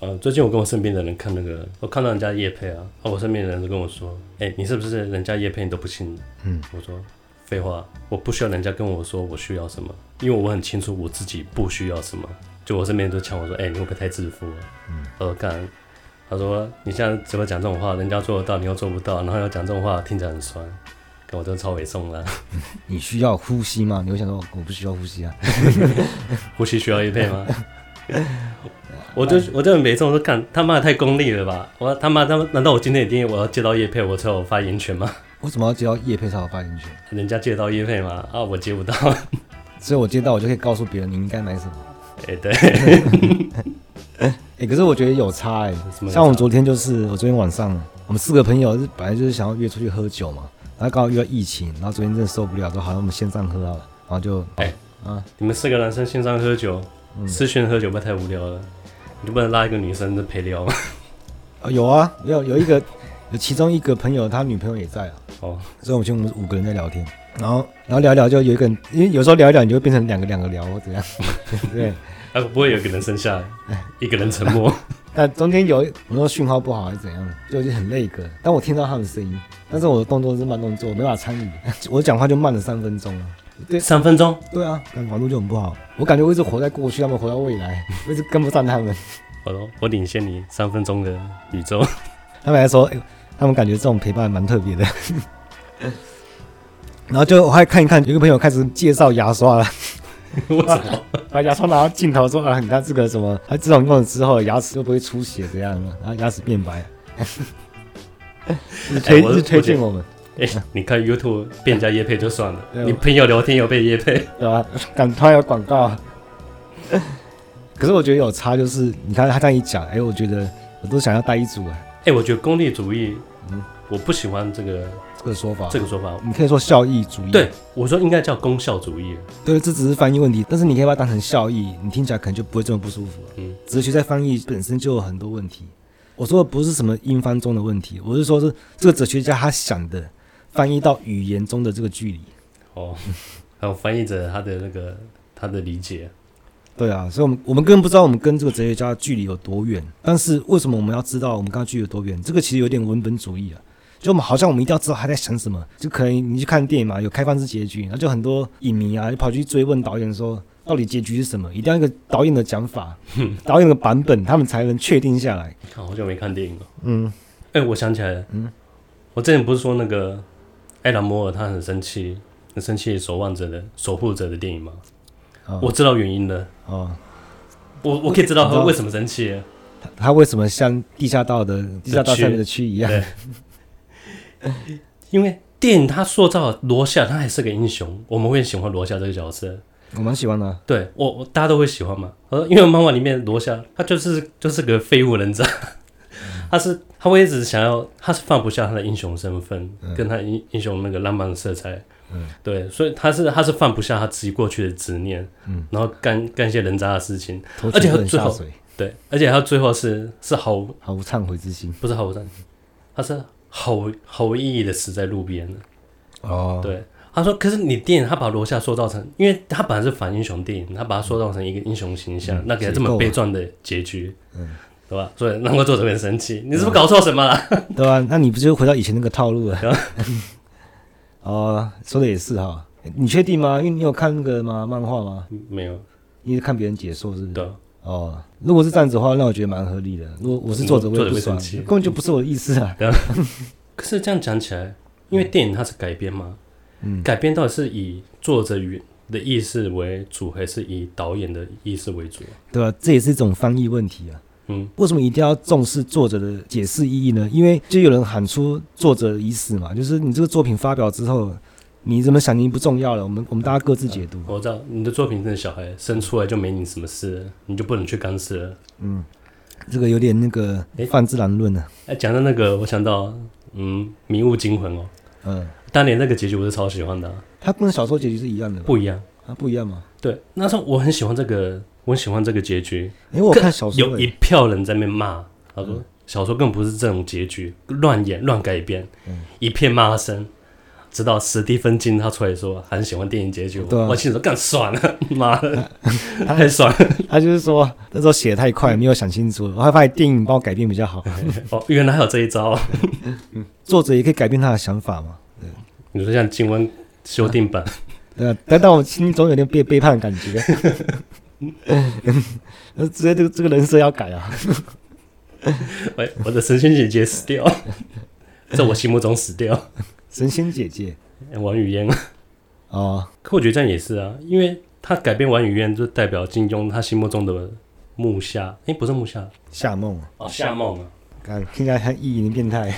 呃，最近我跟我身边的人看那个，我看到人家叶配啊，啊，我身边的人都跟我说，哎、欸，你是不是人家叶配你都不信？嗯，我说废话，我不需要人家跟我说我需要什么，因为我很清楚我自己不需要什么。就我身边人都呛我说，哎、欸，你会不会太自负了？嗯，我说干，他说你现在怎么讲这种话？人家做得到，你又做不到，然后要讲这种话，听起来很酸。跟我真的超委送了。你需要呼吸吗？你会想说我不需要呼吸啊？呼吸需要叶配吗？我就我就很没中，我都看他妈的太功利了吧！我他妈他妈，难道我今天一定我要接到叶配我才有发言权吗？为什么要接到叶配才有发言权？人家接到叶配吗？啊，我接不到，所以我接到我就可以告诉别人你应该买什么。哎、欸，对。哎、欸，可是我觉得有差哎、欸，像我们昨天就是我昨天晚上，我们四个朋友是本来就是想要约出去喝酒嘛，然后刚好遇到疫情，然后昨天真的受不了，说好像我们线上喝好了，然后就哎、欸、啊，你们四个男生线上喝酒，私讯、嗯、喝酒不太无聊了。你就不能拉一个女生的陪聊吗？啊，有啊，有有一个，有其中一个朋友，他女朋友也在啊。哦，所以我们就我们五个人在聊天，然后然后聊一聊，就有一个人，因为有时候聊一聊，你就会变成两个两个聊或怎样，对。啊，不会有一个人剩下来，一个人沉默。但中间有我说讯号不好还是怎样，就已经很累个。但我听到他们的声音，但是我的动作是慢动作，我没办法参与，我讲话就慢了三分钟了。对，三分钟。对啊，但网络就很不好。我感觉我一直活在过去，他们活在未来，我 一直跟不上他们。我说我领先你三分钟的宇宙。他们还说，欸，他们感觉这种陪伴蛮特别的。然后就我还看一看，有个朋友开始介绍牙刷了。我操！把牙刷拿到镜头说啊，你看这个什么？他这种用了之后，牙齿又不会出血，这样然后牙齿变白。推是推荐我们。哎、欸，你看 YouTube 被人家业配就算了，你朋友聊天有被业配，对吧？敢突然有广告，可是我觉得有差，就是你看他这样一讲，哎、欸，我觉得我都想要带一组啊。哎、欸，我觉得功利主义，嗯，我不喜欢这个这个说法，这个说法，你可以说效益主义。对，我说应该叫功效主义。对，这只是翻译问题，但是你可以把它当成效益，你听起来可能就不会这么不舒服。嗯，哲学在翻译本身就有很多问题。我说的不是什么英翻中的问题，我是说是这个哲学家他想的。翻译到语言中的这个距离，哦，还有翻译者他的那个他的理解，对啊，所以我们我们根本不知道我们跟这个哲学家的距离有多远。但是为什么我们要知道我们跟他距离有多远？这个其实有点文本主义啊，就我们好像我们一定要知道他在想什么。就可能你去看电影嘛，有开放式结局，然后就很多影迷啊就跑去追问导演说，到底结局是什么？一定要一个导演的讲法，导演的版本，他们才能确定下来。好久没看电影了，嗯，哎、欸，我想起来了，嗯，我之前不是说那个。艾兰摩尔他很生气，很生气，守望者的守护者的电影吗？哦、我知道原因了。哦，我我可以知道他为什么生气。他他为什么像地下道的地下道上面的蛆一样？因为电影他塑造罗夏，他还是个英雄，我们会喜欢罗夏这个角色。我蛮喜欢的。对我，我大家都会喜欢嘛。呃，因为漫画里面罗夏他就是就是个废物人渣。他是他会一直想要，他是放不下他的英雄身份，嗯、跟他英英雄那个浪漫的色彩，嗯，对，所以他是他是放不下他自己过去的执念，嗯，然后干干一些人渣的事情，而且他最后对，而且他最后是是毫毫无忏悔之心，不是毫无忏悔，他是毫无毫无意义的死在路边了。哦，对，他说，可是你电影他把罗夏塑造成，因为他本来是反英雄电影，他把他塑造成一个英雄形象，嗯、那给他这么悲壮的结局，嗯。对吧？所以难怪作者会很生气。你是不是搞错什么了？对吧？那你不就回到以前那个套路了？哦，说的也是哈。你确定吗？因为你有看那个吗？漫画吗？没有。你是看别人解说是不是？对。哦，如果是这样子的话，那我觉得蛮合理的。如果我是作者，我也不生气，根本就不是我的意思啊。可是这样讲起来，因为电影它是改编嘛，嗯，改编到底是以作者原的意思为主，还是以导演的意思为主？对吧？这也是一种翻译问题啊。嗯，为什么一定要重视作者的解释意义呢？因为就有人喊出作者已死嘛，就是你这个作品发表之后，你怎么想已经不重要了。我们我们大家各自解读。我知道你的作品是小孩生出来就没你什么事，你就不能去干涉了。嗯，这个有点那个泛自然论呢。哎，讲到那个，我想到嗯，《迷雾惊魂》哦，嗯，当年那个结局我是超喜欢的。它跟小说结局是一样的？不一样啊，不一样吗？对，那时候我很喜欢这个。我很喜欢这个结局，因为我看小说有一票人在那边骂，他说小说根本不是这种结局，乱演乱改编，一片骂声。直到史蒂芬金他出来说很喜欢电影结局，对啊、我心里说更爽了，妈的，他太爽了。他就是说那时候写的太快，没有想清楚，我还发现电影帮我改变比较好。哦，原来还有这一招。作者也可以改变他的想法嘛？对，你说像金温修订版，对啊，但但我心里总有点被背叛的感觉。那直接这个这个人设要改啊！喂，我的神仙姐姐死掉，在我心目中死掉。神仙姐姐。王语嫣。啊，哦，可我觉得这样也是啊，因为他改编王语嫣，就代表金庸他心目中的木下，哎、欸，不是木下，夏梦。哦，夏梦啊，看听起来像意淫变态，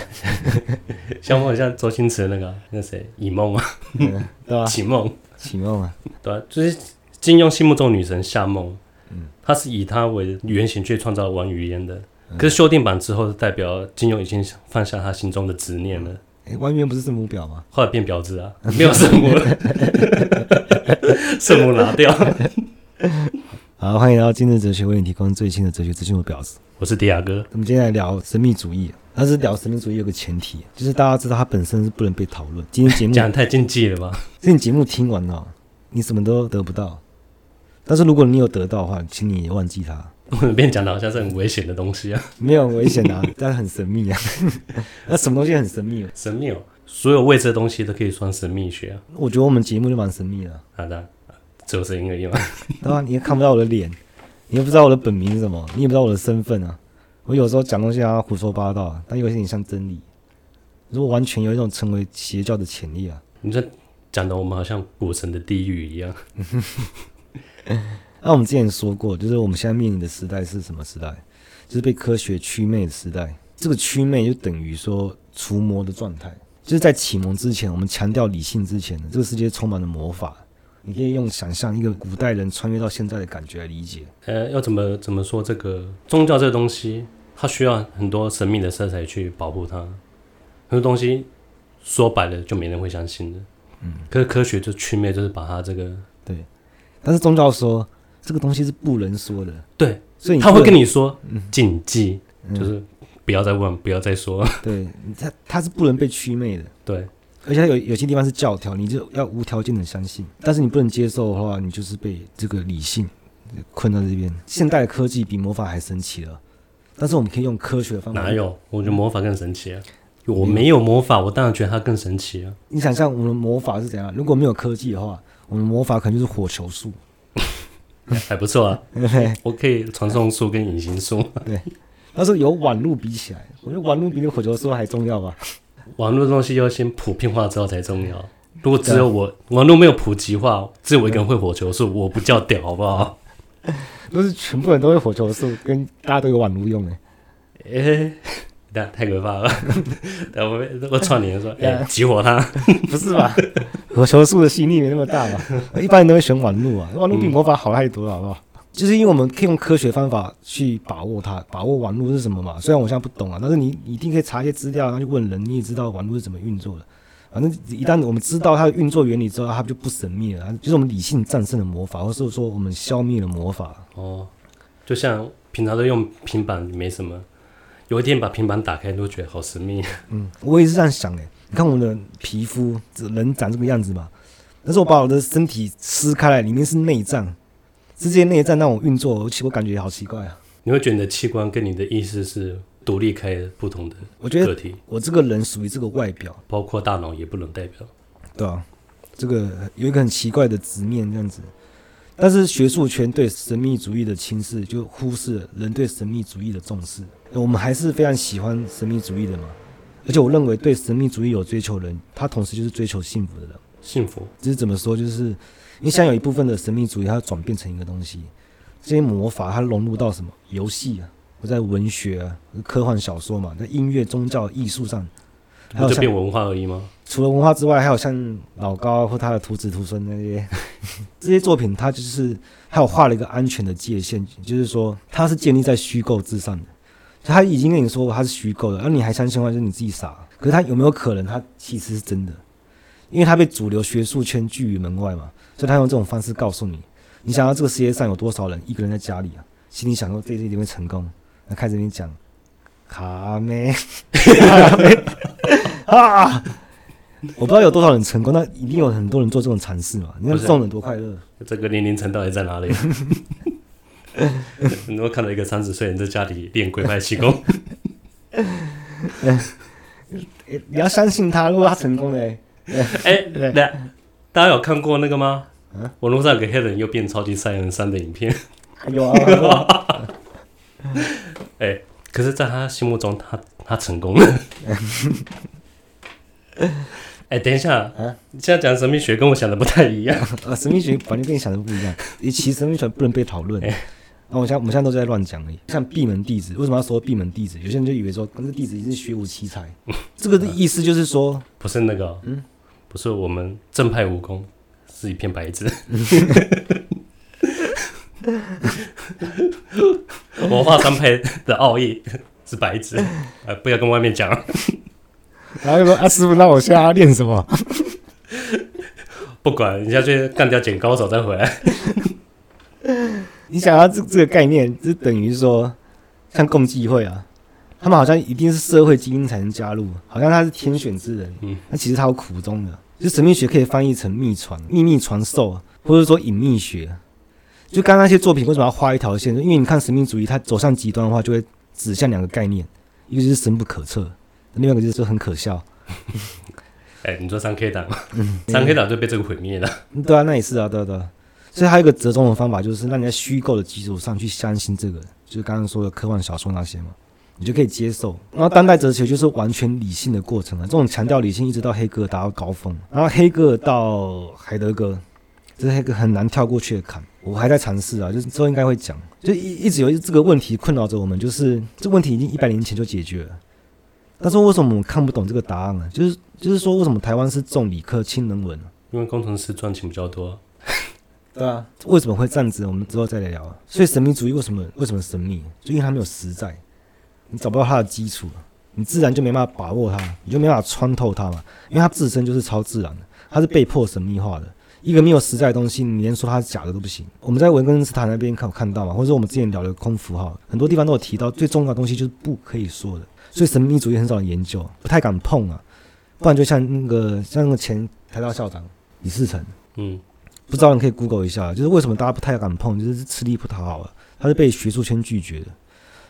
夏梦很像周星驰那个那谁，以梦啊，对吧？启梦，启梦啊，对啊，就是金庸心目中女神夏梦，嗯，他是以她为原型去创造王语嫣的。可是修订版之后，代表金庸已经放下他心中的执念了。王语嫣不是圣母婊吗？后来变婊子啊，没有圣母了，圣母拿掉。好，欢迎来到今日哲学，为你提供最新的哲学资讯的婊子。我是迪亚哥。我们今天来聊神秘主义，但是聊神秘主义有个前提，就是大家知道它本身是不能被讨论。今天节目讲太禁忌了吧？今天节目听完了，你什么都得不到。但是如果你有得到的话，请你也忘记它。我们变讲的好像是很危险的东西啊，没有危险啊，但是很神秘啊。那什么东西很神秘？神秘哦，所有未知的东西都可以算神秘学啊。我觉得我们节目就蛮神秘的。好的，只有声音而已嘛。对啊，你也看不到我的脸，你也不知道我的本名是什么，你也不知道我的身份啊。我有时候讲东西啊胡说八道，但有些点像真理。如果完全有一种成为邪教的潜力啊。你这讲的我们好像古城的地狱一样。那、啊、我们之前说过，就是我们现在面临的时代是什么时代？就是被科学驱魅的时代。这个驱魅就等于说除魔的状态。就是在启蒙之前，我们强调理性之前，这个世界充满了魔法。你可以用想象一个古代人穿越到现在的感觉来理解。呃，要怎么怎么说这个宗教这个东西，它需要很多神秘的色彩去保护它。很多东西说白了就没人会相信的。嗯，可是科学就驱魅，就是把它这个对。但是宗教说。这个东西是不能说的，对，所以他会跟你说禁忌，嗯、就是不要再问，不要再说。对，他他是不能被驱魅的，对，而且有有些地方是教条，你就要无条件的相信，但是你不能接受的话，你就是被这个理性困在这边。现代的科技比魔法还神奇了，但是我们可以用科学的方法。哪有？我觉得魔法更神奇啊！我没有魔法，我当然觉得它更神奇啊！你想象我们的魔法是怎样？如果没有科技的话，我们魔法可能就是火球术。还不错啊，我可以传送术跟隐形术。对，但是有网路比起来，我觉得网路比那火球术还重要吧。网络的东西要先普遍化之后才重要。如果只有我，网络没有普及化，只有我一个人会火球术，我不叫屌，好不好？都是全部人都会火球术，跟大家都有网络用诶。诶。太可怕了！我我串联说，哎、欸，激活它，不是吧？我球术的吸引力没那么大嘛。一般人都会选网路啊，网路比魔法好太多了，好不好？嗯、就是因为我们可以用科学方法去把握它，把握网络是什么嘛。虽然我现在不懂啊，但是你一定可以查一些资料，然后去问人，你也知道网络是怎么运作的。反正一旦我们知道它的运作原理之后，它就不神秘了，就是我们理性战胜了魔法，或是说我们消灭了魔法。哦，就像平常都用平板，没什么。有一天把平板打开，都觉得好神秘。嗯，我也是这样想诶。你看我的皮肤，人长这个样子嘛。但是我把我的身体撕开来，里面是内脏，这些内脏让我运作，而且我感觉好奇怪啊。你会觉得你的器官跟你的意识是独立开不同的个体？我觉得我这个人属于这个外表，包括大脑也不能代表。对啊，这个有一个很奇怪的执念这样子。但是学术圈对神秘主义的轻视，就忽视了人对神秘主义的重视。我们还是非常喜欢神秘主义的嘛，而且我认为对神秘主义有追求的人，他同时就是追求幸福的人。幸福，这是怎么说？就是你想有一部分的神秘主义，它要转变成一个东西，这些魔法它融入到什么游戏啊，或在文学啊、科幻小说嘛，在音乐、宗教、艺术上。还有就变文化而已吗？除了文化之外，还有像老高或他的徒子徒孙那些这些作品，他就是还有画了一个安全的界限，就是说他是建立在虚构之上的。他已经跟你说过他是虚构的，而你还相信的话，就是你自己傻。可是他有没有可能，他其实是真的？因为他被主流学术圈拒于门外嘛，所以他用这种方式告诉你：你想要这个世界上有多少人一个人在家里啊，心里想说这一定会成功，那开始跟你讲卡梅。卡梅啊！我不知道有多少人成功，但一定有很多人做这种尝试嘛。你看这种人多快乐，这个年龄层到底在哪里？你会看到一个三十岁人在家里练鬼派气功。你要相信他，如果他成功了，哎、欸，大家有看过那个吗？啊、网络上有个黑人又变超级赛亚人三的影片。有啊。可是，在他心目中他，他他成功了。哎、欸，等一下，啊，你现在讲神秘学跟我想的不太一样。啊，神秘学反正跟你想的不一样。其实神秘学不能被讨论。欸那、啊、我现在我们现在都在乱讲而已。像闭门弟子，为什么要说闭门弟子？有些人就以为说，那弟子已经是学无奇才。这个的意思就是说，不是那个，嗯，不是我们正派武功是一片白纸。我华山派的奥义是白纸，呃，不要跟外面讲。然后说啊，师傅，那我现在要练什么？不管，你下去干掉捡高手再回来。你想要这这个概念，就等于说，像共济会啊，他们好像一定是社会精英才能加入，好像他是天选之人。嗯，那其实他有苦衷的。就神秘学可以翻译成秘传、秘密传授，或者说隐秘学。就刚刚那些作品为什么要画一条线？因为你看神秘主义，它走向极端的话，就会指向两个概念，一个就是深不可测，另外一个就是说很可笑。哎、欸，你说三 K 党，嗯，三 K 党就被这个毁灭了。对啊，那也是啊，对啊对啊。所以还有一个折中的方法，就是让你在虚构的基础上去相信这个，就是刚刚说的科幻小说那些嘛，你就可以接受。然后当代哲学就是完全理性的过程了，这种强调理性一直到黑格尔达到高峰，然后黑格尔到海德格，这是一个很难跳过去的坎。我还在尝试啊，就是之后应该会讲，就一一直有这个问题困扰着我们，就是这问题已经一百年前就解决了，但是为什么我们看不懂这个答案呢？就是就是说为什么台湾是重理科轻人文？因为工程师赚钱比较多。对啊，为什么会这样子？我们之后再来聊。所以神秘主义为什么为什么神秘？就因为它没有实在，你找不到它的基础，你自然就没办法把握它，你就没办法穿透它嘛。因为它自身就是超自然的，它是被迫神秘化的。一个没有实在的东西，你连说它是假的都不行。我们在文根斯坦那边看看到嘛，或者说我们之前聊的空符号，很多地方都有提到，最重要的东西就是不可以说的。所以神秘主义很少人研究，不太敢碰啊。不然就像那个像那个前台大校长李世成，嗯。不知道你可以 Google 一下，就是为什么大家不太敢碰，就是吃力不讨好啊，他是被学术圈拒绝的，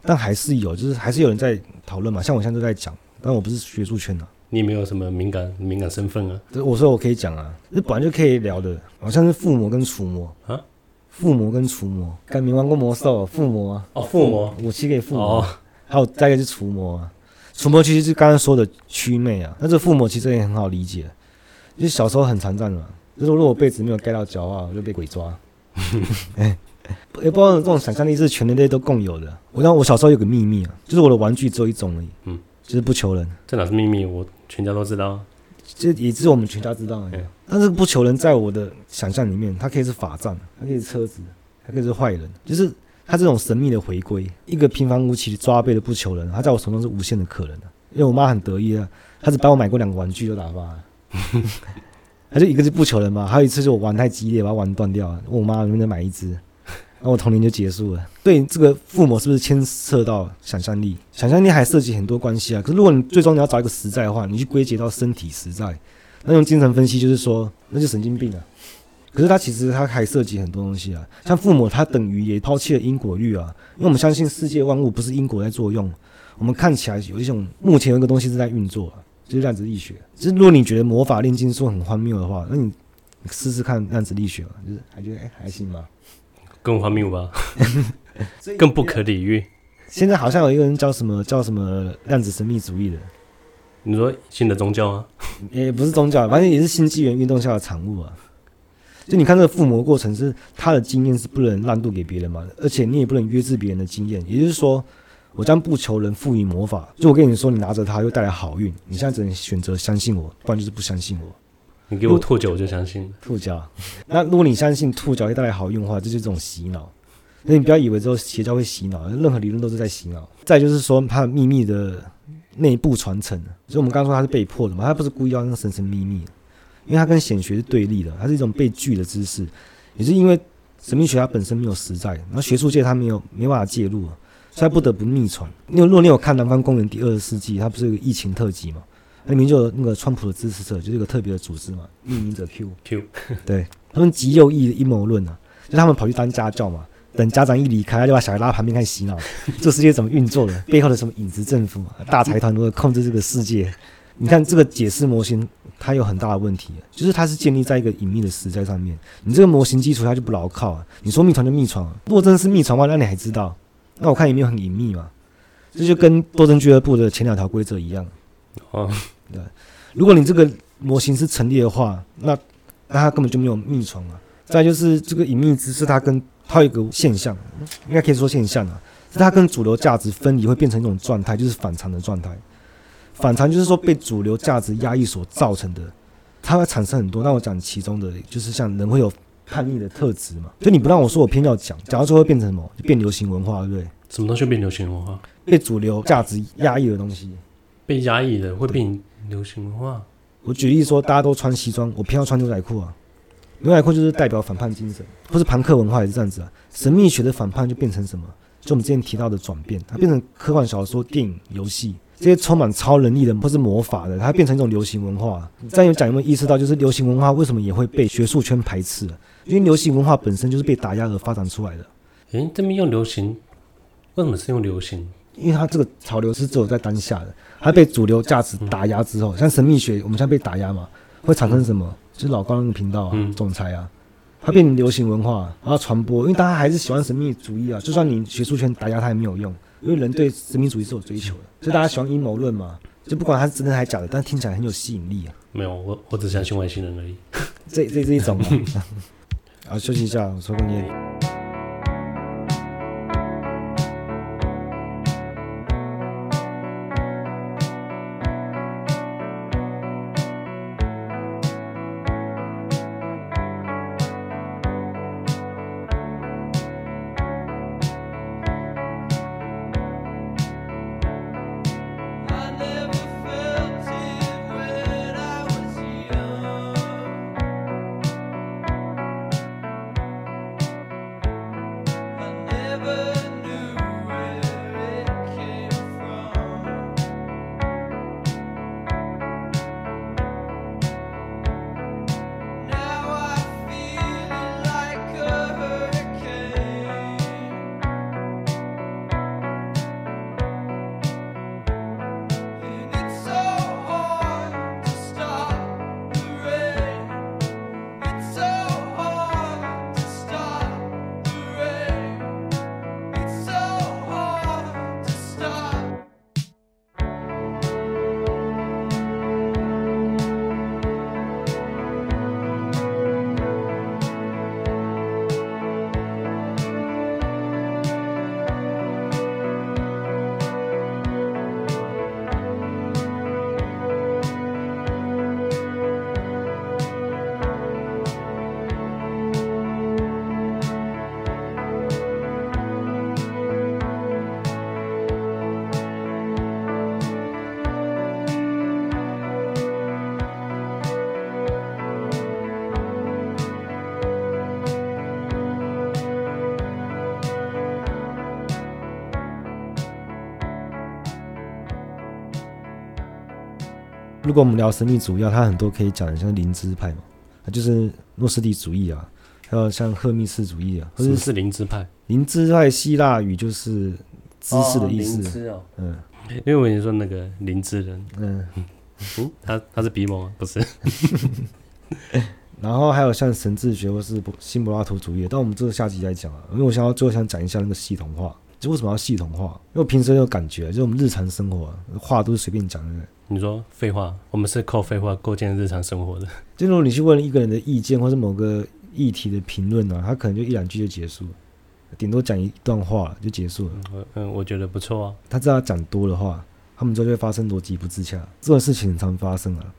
但还是有，就是还是有人在讨论嘛。像我现在都在讲，但我不是学术圈的。你没有什么敏感敏感身份啊？我说我可以讲啊，这本来就可以聊的，好像是附魔跟除魔啊，附魔跟除魔。看你玩过魔兽？附魔啊？哦，附魔武器可以附魔，哦、还有再一个是除魔啊。除魔其实是刚刚说的祛魅啊，但是附魔其实也很好理解，就是小时候很残战嘛。就是如果我被子没有盖到脚的话，我就被鬼抓。哎，也不知道这种想象力是全人类都共有的。我让我小时候有个秘密啊，就是我的玩具只有一种而已，嗯，就是不求人。这哪是秘密？我全家都知道。这也只有我们全家知道而已。嗯、但是不求人，在我的想象里面，它可以是法杖，它可以是车子，它可以是坏人。就是它这种神秘的回归，一个平凡无奇的抓背的不求人，他在我手中是无限的可能的。因为我妈很得意啊，她只帮我买过两个玩具就打发了。他就一个是不求人嘛，还有一次是我玩太激烈，把它玩断掉了。问我妈能不能买一只，然后我童年就结束了。对这个父母是不是牵涉到想象力？想象力还涉及很多关系啊。可是如果你最终你要找一个实在的话，你去归结到身体实在，那用精神分析就是说，那就神经病啊。可是它其实它还涉及很多东西啊，像父母它等于也抛弃了因果律啊，因为我们相信世界万物不是因果在作用，我们看起来有一种目前有一个东西是在运作啊。就是量子力学，就是如果你觉得魔法炼金术很荒谬的话，那你试试看量子力学嘛，就是还觉得哎、欸、还行吧，更荒谬吧，更不可理喻。现在好像有一个人叫什么叫什么量子神秘主义的，你说新的宗教啊？也不是宗教，反正也是新纪元运动下的产物啊。就你看这个附魔过程，是他的经验是不能让渡给别人嘛，而且你也不能约制别人的经验，也就是说。我将不求人赋予魔法，就我跟你说，你拿着它又带来好运，你现在只能选择相信我，不然就是不相信我。你给我吐脚，我就相信吐脚。那如果你相信吐脚会带来好运的话，这就是这种洗脑。所以你不要以为之后邪教会洗脑，任何理论都是在洗脑。再就是说，它的秘密的内部传承，所以我们刚刚说它是被迫的嘛，它不是故意要那个神神秘秘，因为它跟显学是对立的，它是一种被拒的知识，也是因为神秘学它本身没有实在，然后学术界它没有没办法介入。所以他不得不秘传。因为如果你有看《南方公园》第二十世纪，它不是有个疫情特辑嘛？那里面就有那个川普的支持者，就是一个特别的组织嘛，匿名者 Q Q，对他们极右翼的阴谋论啊，就他们跑去当家教嘛，等家长一离开，他就把小孩拉旁边开始洗脑，这世界怎么运作的，背后的什么影子政府、大财团如何控制这个世界？你看这个解释模型，它有很大的问题，就是它是建立在一个隐秘的实在上面，你这个模型基础它就不牢靠啊。你说密传就密传，如果真的是密传的话，那你还知道？那我看有没有很隐秘嘛？这就跟斗争俱乐部的前两条规则一样。哦，对，如果你这个模型是成立的话，那那它根本就没有密传啊。再就是这个隐秘知识，它跟它有一个现象，应该可以说现象啊，是它跟主流价值分离会变成一种状态，就是反常的状态。反常就是说被主流价值压抑所造成的，它会产生很多。那我讲其中的，就是像人会有叛逆的特质嘛。就你不让我说，我偏要讲，讲到最后会变成什么？就变流行文化，对不对？什么东西变流行文化？被主流价值压抑的东西，被压抑的会变流行文化。我举例说，大家都穿西装，我偏要穿牛仔裤啊。牛仔裤就是代表反叛精神，或是朋克文化也是这样子啊。神秘学的反叛就变成什么？就我们之前提到的转变，它变成科幻小说、电影、游戏。这些充满超能力的或是魔法的，它变成一种流行文化。这样有讲有没有意识到，就是流行文化为什么也会被学术圈排斥？因为流行文化本身就是被打压而发展出来的。诶，这边用流行，为什么是用流行？因为它这个潮流是只有在当下的，它被主流价值打压之后，像神秘学，我们现在被打压嘛，会产生什么？就是老高那个频道啊，总裁啊，它变成流行文化，然后传播，因为大家还是喜欢神秘主义啊，就算你学术圈打压它也没有用。因为人对殖民主义是有追求的，所以大家喜欢阴谋论嘛，就不管它是真的还是假的，但听起来很有吸引力啊。没有，我我只相信外星人而已。这这是一种嘛。啊，休息一下，我抽根烟。如果我们聊神秘主义啊，它很多可以讲的，像灵芝派嘛，就是诺斯底主义啊，还有像赫密斯主义啊，或者是灵芝派。灵芝派希腊语就是知识的意思。哦，嗯，因为我跟你说那个灵芝人，嗯嗯，他他是鼻毛吗，不是。然后还有像神智学或是新柏拉图主义，但我们这个下集再讲啊，因为我想要最后想讲一下那个系统化，就为什么要系统化？因为平时有感觉，就我们日常生活话都是随便讲的。你说废话，我们是靠废话构建日常生活的。就如果你去问一个人的意见，或是某个议题的评论啊，他可能就一两句就结束，顶多讲一段话就结束了。嗯，我觉得不错啊。他知道讲多的话，他们就会发生逻辑不自洽，这种事情很常发生啊。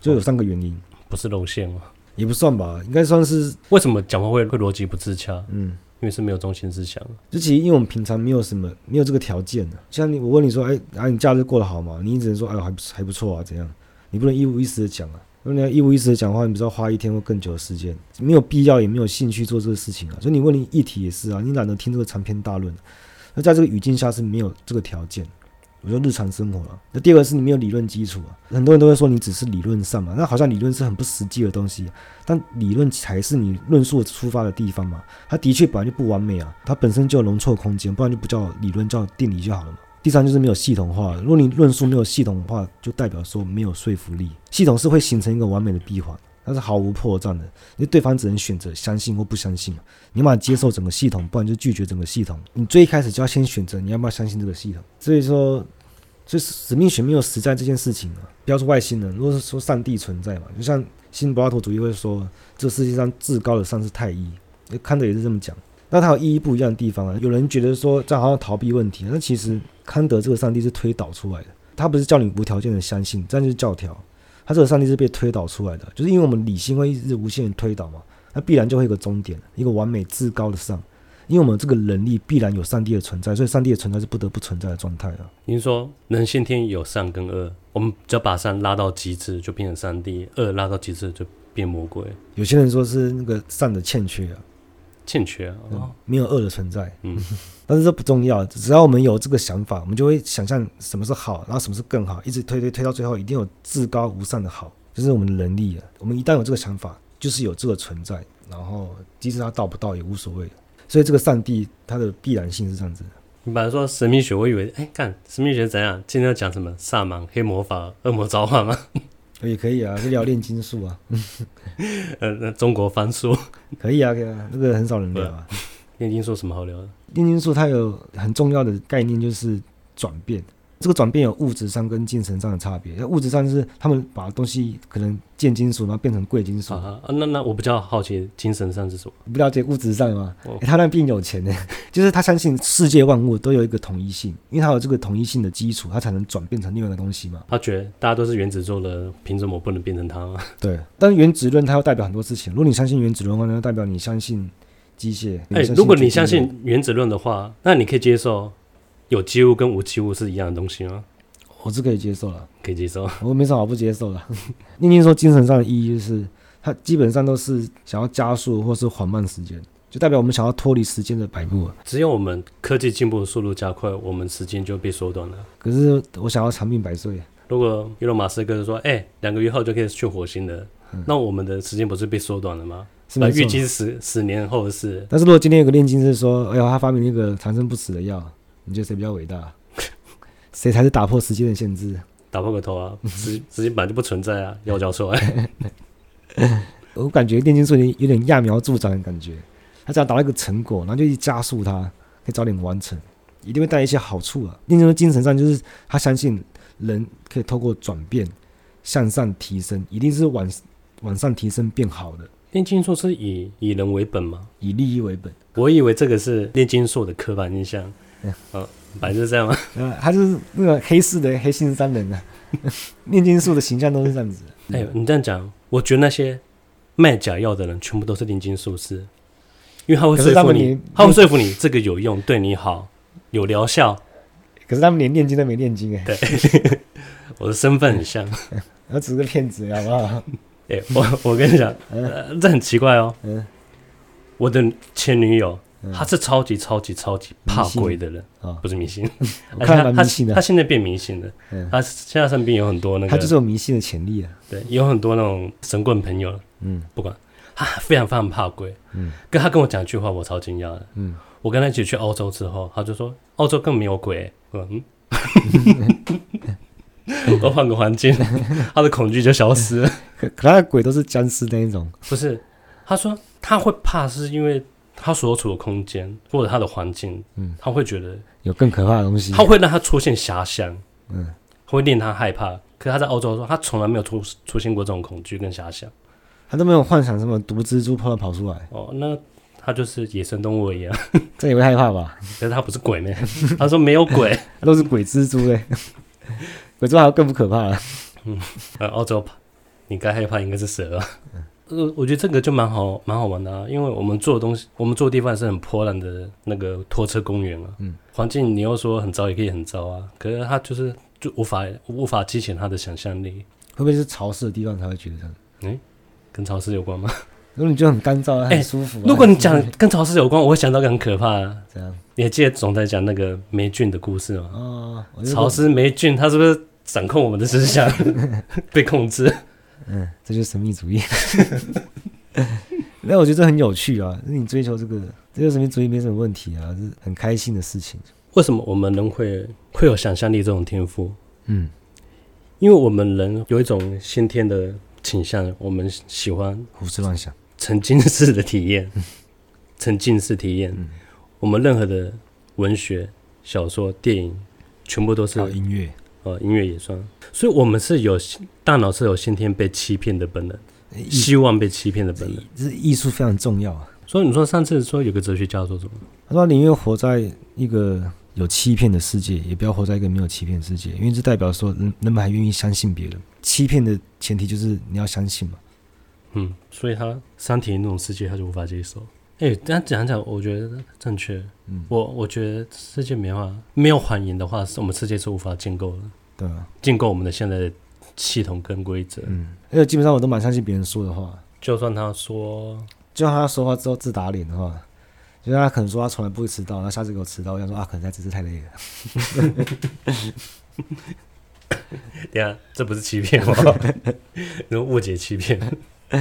就有三个原因，哦、不是露馅吗？也不算吧，应该算是。为什么讲话会会逻辑不自洽？嗯。因为是没有中心思想，就其实因为我们平常没有什么没有这个条件的，像你我问你说，哎，啊你假日过得好吗？你只能说，哎，还不还不错啊，怎样？你不能一五一十的讲啊，如果你要一五一十的讲话，你不知道花一天或更久的时间，没有必要也没有兴趣做这个事情啊。所以你问你议题也是啊，你懒得听这个长篇大论，那在这个语境下是没有这个条件，我说日常生活了。那第二个是你没有理论基础啊，很多人都会说你只是理论上嘛，那好像理论是很不实际的东西，但理论才是你论述出发的地方嘛。它的确本来就不完美啊，它本身就有容错空间，不然就不叫理论，叫定理就好了嘛。第三就是没有系统化，如果你论述没有系统化，就代表说没有说服力。系统是会形成一个完美的闭环。它是毫无破绽的，因为对方只能选择相信或不相信嘛。你要么接受整个系统，不然就拒绝整个系统。你最一开始就要先选择你要不要相信这个系统。所以说，就是使命学没有实在这件事情啊。不要说外星人，如果是说上帝存在嘛，就像新柏拉图主义会说，这世界上至高的上是太一，康德也是这么讲。那他有意义不一样的地方啊。有人觉得说这好像逃避问题，那其实康德这个上帝是推导出来的，他不是叫你无条件的相信，这样就是教条。他这个上帝是被推导出来的，就是因为我们理性会一直无限推导嘛，那必然就会有个终点，一个完美至高的上。因为我们这个能力必然有上帝的存在，所以上帝的存在是不得不存在的状态啊。您说人先天有善跟恶，我们只要把善拉到极致就变成上帝，恶拉到极致就变魔鬼。有些人说是那个善的欠缺啊。欠缺啊、哦，没有恶的存在。嗯，但是这不重要，只要我们有这个想法，我们就会想象什么是好，然后什么是更好，一直推推推到最后，一定有至高无上的好，这、就是我们的能力啊。我们一旦有这个想法，就是有这个存在，然后即使他到不到也无所谓。所以这个上帝它的必然性是这样子的。你本来说神秘学，我以为哎，看神秘学怎样？今天要讲什么？萨满、黑魔法、恶魔召唤吗？也可以啊，就聊炼金术啊。呃，那中国方术可以啊，可以啊，这个很少人聊啊。炼金术什么好聊的？炼金术它有很重要的概念，就是转变。这个转变有物质上跟精神上的差别。物质上就是他们把东西可能贱金属，然后变成贵金属。啊，那那我比较好奇，精神上是什么？不了解物质上吗？哦欸、他那变有钱呢，就是他相信世界万物都有一个统一性，因为他有这个统一性的基础，他才能转变成另外一个东西嘛。他觉得大家都是原子做的，凭什么我不能变成他？对，但是原子论它要代表很多事情。如果你相信原子论的话，那代表你相信机械。哎、欸，如果你相信原子论的话，那你可以接受有机物跟无机物是一样的东西吗？我是可以接受了，可以接受，我没什么好不接受的。宁宁说精神上的意义就是，它基本上都是想要加速或是缓慢时间，就代表我们想要脱离时间的摆布。只有我们科技进步的速度加快，我们时间就被缩短了。可是我想要长命百岁。如果伊隆马斯克说，哎、欸，两个月后就可以去火星了，嗯、那我们的时间不是被缩短了吗？是吧？预计是十十年后的事。但是如果今天有个炼金师说，哎呀，他发明一个长生不死的药，你觉得谁比较伟大？谁才是打破时间的限制？打破个头啊！时时间本来就不存在啊！要教授，哎，我感觉炼金术有点揠苗助长的感觉。他只要达到一个成果，然后就去加速它，可以早点完成，一定会带来一些好处啊。炼金术精神上就是他相信人可以透过转变向上提升，一定是往往上提升变好的。炼金术是以以人为本吗？以利益为本。我以为这个是炼金术的刻板印象。嗯，哦。反正是这样吗？呃，他就是那个黑市的黑心商人啊，炼金术的形象都是这样子。哎呦，你这样讲，我觉得那些卖假药的人全部都是炼金术师，因为他会说服你，他会说服你这个有用，对你好，有疗效。可是他们连炼金都没炼金哎。对，我的身份很像，我只是个骗子，好不好？哎，我我跟你讲，呃，这很奇怪哦。嗯，我的前女友。他是超级超级超级怕鬼的人啊，不是迷信。他他他现在变迷信了。他现在身边有很多那个，他就是有迷信的潜力啊。对，有很多那种神棍朋友。嗯，不管他非常非常怕鬼。嗯，跟他跟我讲一句话，我超惊讶的。嗯，我跟他一起去澳洲之后，他就说澳洲根本没有鬼。嗯，我换个环境，他的恐惧就消失了。可可他的鬼都是僵尸那一种。不是，他说他会怕是因为。他所处的空间或者他的环境，嗯，他会觉得有更可怕的东西，他会让他出现遐想，嗯，会令他害怕。可是他在欧洲说，他从来没有出出现过这种恐惧跟遐想，他都没有幻想什么毒蜘蛛跑跑出来。哦，那他就是野生动物一样，这也会害怕吧？可是他不是鬼呢？他说没有鬼，他都是鬼蜘蛛嘞，鬼蜘蛛还有更不可怕了。嗯，欧洲，你该害怕应该是蛇啊。嗯呃，我觉得这个就蛮好，蛮好玩的啊，因为我们做的东西，我们住的地方是很破烂的那个拖车公园啊。嗯，环境你要说很糟，也可以很糟啊。可是它就是就无法无法激起他的想象力。会不会是潮湿的地方才会觉得这样？哎、欸，跟潮湿有关吗？如果你觉得很干燥，很舒服、啊。如果你讲跟潮湿有关，我会想到个很可怕的。这样，你还记得总裁讲那个霉菌的故事吗？哦，潮湿霉菌，它是不是掌控我们的思想，被控制？嗯，这就是神秘主义。那我觉得这很有趣啊！你追求这个，这个神秘主义没什么问题啊，是很开心的事情。为什么我们人会会有想象力这种天赋？嗯，因为我们人有一种先天的倾向，我们喜欢胡思乱想、沉浸式的体验，沉浸式体验。嗯、我们任何的文学、小说、电影，全部都是音乐哦，音乐也算。所以，我们是有大脑是有先天被欺骗的本能。希望被欺骗的本能，这是艺术非常重要啊。所以你说上次说有个哲学家说什么？他说宁愿活在一个有欺骗的世界，也不要活在一个没有欺骗的世界，因为这代表说人人们还愿意相信别人。欺骗的前提就是你要相信嘛。嗯，所以他三体那种世界他就无法接受。哎、欸，这样讲讲，我觉得正确。嗯，我我觉得世界没法没有谎言的话，我们世界是无法建构的。对啊，建构我们的现在的。系统跟规则，嗯，而且基本上我都蛮相信别人说的话，就算他说，就算他说话之后自打脸的话，就他可能说他从来不会迟到，那下次给我迟到，我想说啊，可能他只是太累了。对啊，这不是欺骗吗？那误解欺骗，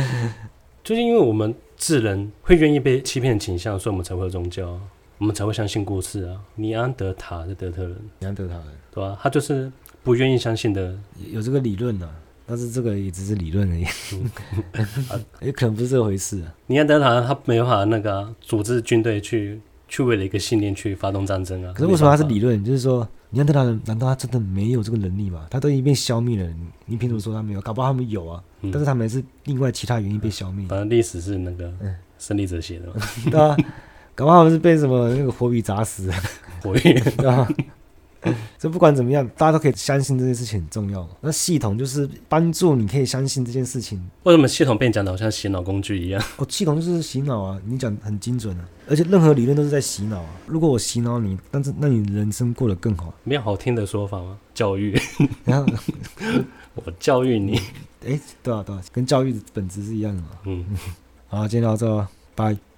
就是因为我们智人会愿意被欺骗的倾向，所以我们才会有宗教，我们才会相信故事啊。尼安德塔的德特人，尼安德塔人，对吧、啊？他就是。不愿意相信的有这个理论呢、啊，但是这个也只是理论而已，也可能不是这回事啊。尼安德塔他没有办法那个、啊、组织军队去去为了一个信念去发动战争啊。可是为什么他是理论？就是说尼安德塔人难道他真的没有这个能力吗？他都已经被消灭了，你凭什么说他没有？搞不好他们有啊，嗯、但是他们是另外其他原因被消灭。反正历史是那个胜利者写的嘛，对啊，搞不好他们是被什么那个火笔砸死，火笔 对吧？这不管怎么样，大家都可以相信这件事情很重要。那系统就是帮助你可以相信这件事情。为什么系统被讲的好像洗脑工具一样？哦，系统就是洗脑啊！你讲很精准啊，而且任何理论都是在洗脑啊。如果我洗脑你，但是那你人生过得更好。没有好听的说法吗？教育，然 后我教育你。哎，对啊，对啊，跟教育的本质是一样的嘛。嗯，好，今天到这，拜。